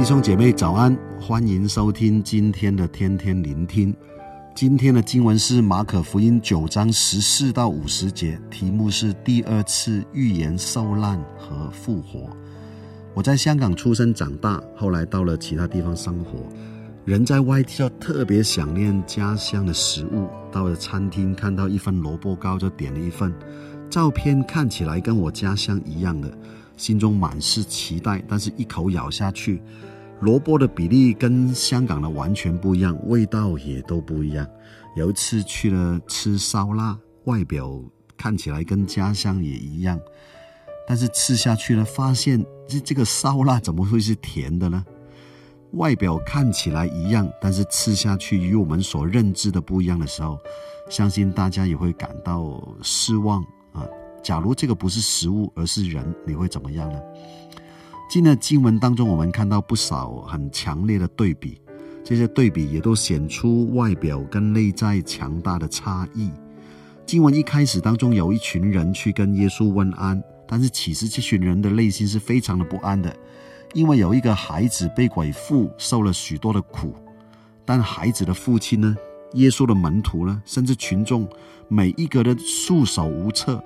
弟兄姐妹早安，欢迎收听今天的天天聆听。今天的经文是马可福音九章十四到五十节，题目是第二次预言受难和复活。我在香港出生长大，后来到了其他地方生活。人在外地就特别想念家乡的食物，到了餐厅看到一份萝卜糕就点了一份，照片看起来跟我家乡一样的，心中满是期待，但是一口咬下去。萝卜的比例跟香港的完全不一样，味道也都不一样。有一次去了吃烧腊，外表看起来跟家乡也一样，但是吃下去呢，发现这这个烧腊怎么会是甜的呢？外表看起来一样，但是吃下去与我们所认知的不一样的时候，相信大家也会感到失望。假如这个不是食物，而是人，你会怎么样呢？今天经文当中，我们看到不少很强烈的对比，这些对比也都显出外表跟内在强大的差异。经文一开始当中，有一群人去跟耶稣问安，但是其实这群人的内心是非常的不安的，因为有一个孩子被鬼附，受了许多的苦。但孩子的父亲呢，耶稣的门徒呢，甚至群众，每一个人束手无策。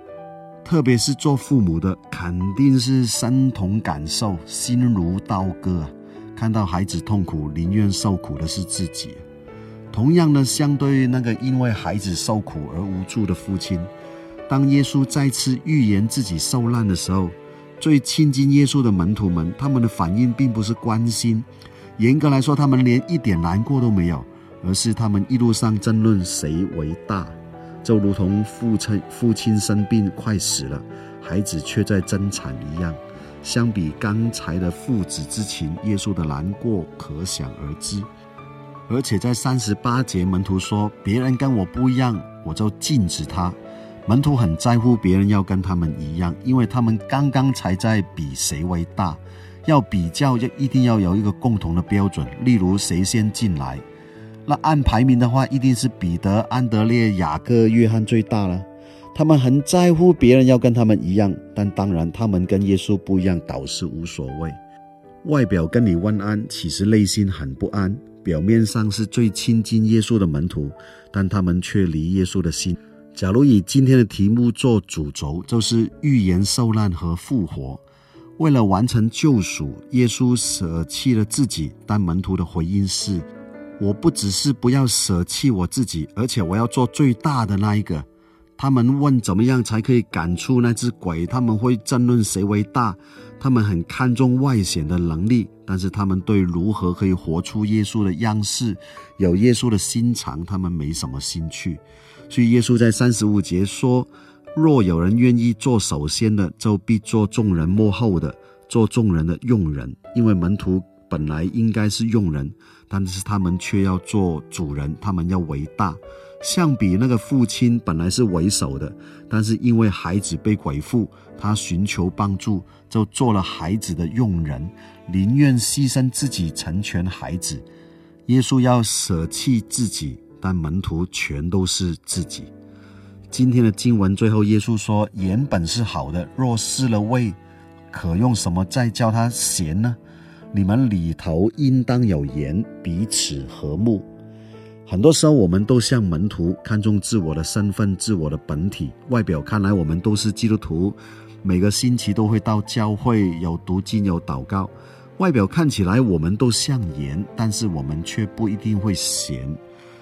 特别是做父母的，肯定是身同感受，心如刀割啊！看到孩子痛苦，宁愿受苦的是自己。同样的，相对于那个因为孩子受苦而无助的父亲，当耶稣再次预言自己受难的时候，最亲近耶稣的门徒们，他们的反应并不是关心，严格来说，他们连一点难过都没有，而是他们一路上争论谁为大。就如同父亲父亲生病快死了，孩子却在争产一样。相比刚才的父子之情，耶稣的难过可想而知。而且在三十八节，门徒说：“别人跟我不一样，我就禁止他。”门徒很在乎别人要跟他们一样，因为他们刚刚才在比谁为大，要比较就一定要有一个共同的标准，例如谁先进来。那按排名的话，一定是彼得、安德烈、雅各、约翰最大了。他们很在乎别人要跟他们一样，但当然他们跟耶稣不一样，倒是无所谓。外表跟你问安，其实内心很不安。表面上是最亲近耶稣的门徒，但他们却离耶稣的心。假如以今天的题目做主轴，就是预言受难和复活。为了完成救赎，耶稣舍弃了自己，但门徒的回应是。我不只是不要舍弃我自己，而且我要做最大的那一个。他们问怎么样才可以赶出那只鬼？他们会争论谁为大。他们很看重外显的能力，但是他们对如何可以活出耶稣的样式、有耶稣的心肠，他们没什么兴趣。所以耶稣在三十五节说：“若有人愿意做首先的，就必做众人末后的，做众人的用人。”因为门徒。本来应该是用人，但是他们却要做主人，他们要为大。相比那个父亲本来是为首的，但是因为孩子被鬼附，他寻求帮助，就做了孩子的佣人，宁愿牺牲自己成全孩子。耶稣要舍弃自己，但门徒全都是自己。今天的经文最后，耶稣说：“原本是好的，若失了味，可用什么再叫它咸呢？”你们里头应当有盐，彼此和睦。很多时候，我们都像门徒，看重自我的身份、自我的本体。外表看来，我们都是基督徒，每个星期都会到教会，有读经，有祷告。外表看起来，我们都像盐，但是我们却不一定会咸，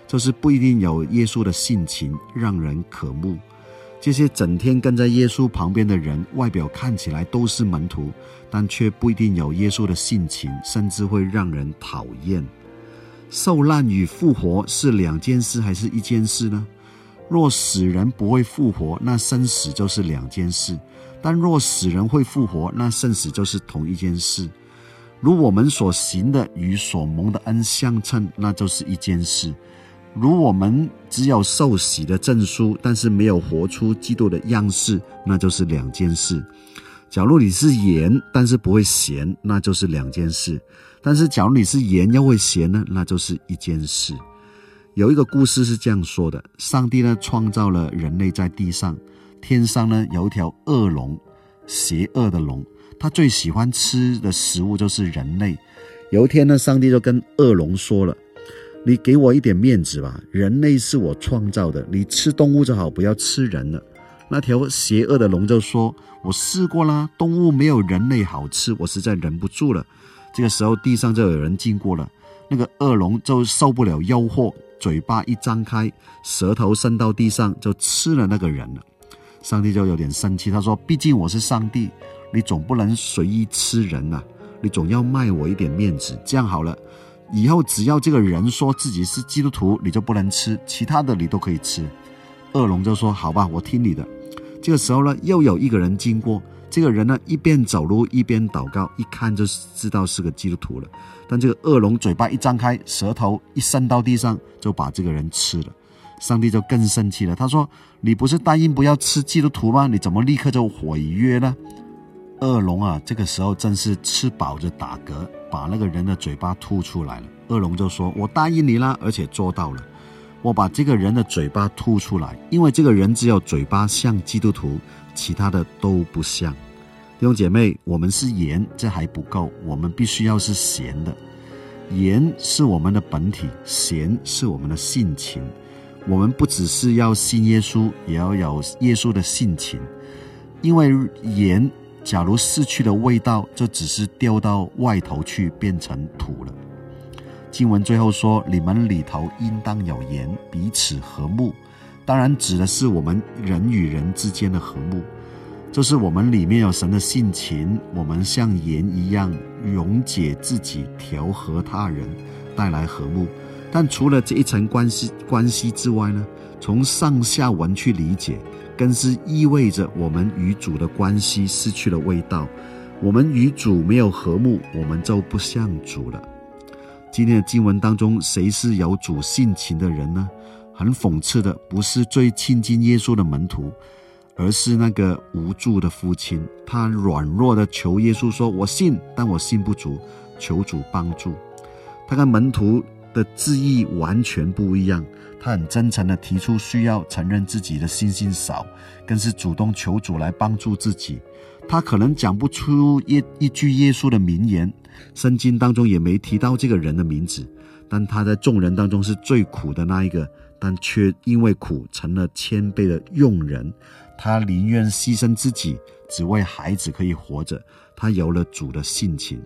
就是不一定有耶稣的性情，让人渴慕。这些整天跟在耶稣旁边的人，外表看起来都是门徒，但却不一定有耶稣的性情，甚至会让人讨厌。受难与复活是两件事，还是一件事呢？若死人不会复活，那生死就是两件事；但若死人会复活，那生死就是同一件事。如我们所行的与所蒙的恩相称，那就是一件事。如我们只有受洗的证书，但是没有活出基督的样式，那就是两件事。假如你是盐，但是不会咸，那就是两件事。但是假如你是盐又会咸呢，那就是一件事。有一个故事是这样说的：上帝呢创造了人类在地上，天上呢有一条恶龙，邪恶的龙，他最喜欢吃的食物就是人类。有一天呢，上帝就跟恶龙说了：“你给我一点面子吧，人类是我创造的，你吃动物就好，不要吃人了。”那条邪恶的龙就说：“我试过啦，动物没有人类好吃，我实在忍不住了。”这个时候，地上就有人经过了，那个恶龙就受不了诱惑，嘴巴一张开，舌头伸到地上，就吃了那个人了。上帝就有点生气，他说：“毕竟我是上帝，你总不能随意吃人呐、啊，你总要卖我一点面子。这样好了，以后只要这个人说自己是基督徒，你就不能吃，其他的你都可以吃。”恶龙就说：“好吧，我听你的。”这个时候呢，又有一个人经过，这个人呢一边走路一边祷告，一看就知道是个基督徒了。但这个恶龙嘴巴一张开，舌头一伸到地上，就把这个人吃了。上帝就更生气了，他说：“你不是答应不要吃基督徒吗？你怎么立刻就毁约呢？”恶龙啊，这个时候正是吃饱着打嗝，把那个人的嘴巴吐出来了。恶龙就说：“我答应你啦，而且做到了，我把这个人的嘴巴吐出来，因为这个人只有嘴巴像基督徒，其他的都不像。”弟兄姐妹，我们是盐，这还不够，我们必须要是咸的。盐是我们的本体，咸是我们的性情。我们不只是要信耶稣，也要有耶稣的性情。因为盐假如失去了味道，就只是掉到外头去，变成土了。经文最后说：“你们里头应当有盐，彼此和睦。”当然指的是我们人与人之间的和睦，就是我们里面有神的性情，我们像盐一样溶解自己，调和他人，带来和睦。但除了这一层关系关系之外呢，从上下文去理解，更是意味着我们与主的关系失去了味道。我们与主没有和睦，我们就不像主了。今天的经文当中，谁是有主性情的人呢？很讽刺的，不是最亲近耶稣的门徒，而是那个无助的父亲。他软弱的求耶稣说：“我信，但我信不足，求主帮助。”他跟门徒的字意完全不一样，他很真诚的提出需要，承认自己的信心少，更是主动求主来帮助自己。他可能讲不出一一句耶稣的名言，圣经当中也没提到这个人的名字，但他在众人当中是最苦的那一个，但却因为苦成了谦卑的用人。他宁愿牺牲自己，只为孩子可以活着。他有了主的性情。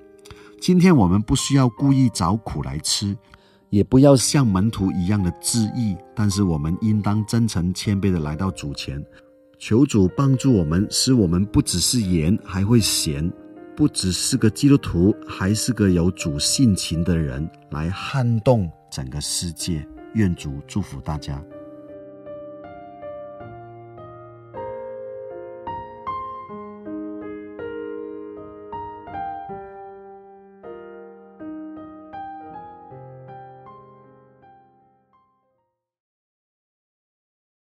今天我们不需要故意找苦来吃。也不要像门徒一样的自意，但是我们应当真诚谦卑的来到主前，求主帮助我们，使我们不只是盐，还会咸；不只是个基督徒，还是个有主性情的人，来撼动整个世界。愿主祝福大家。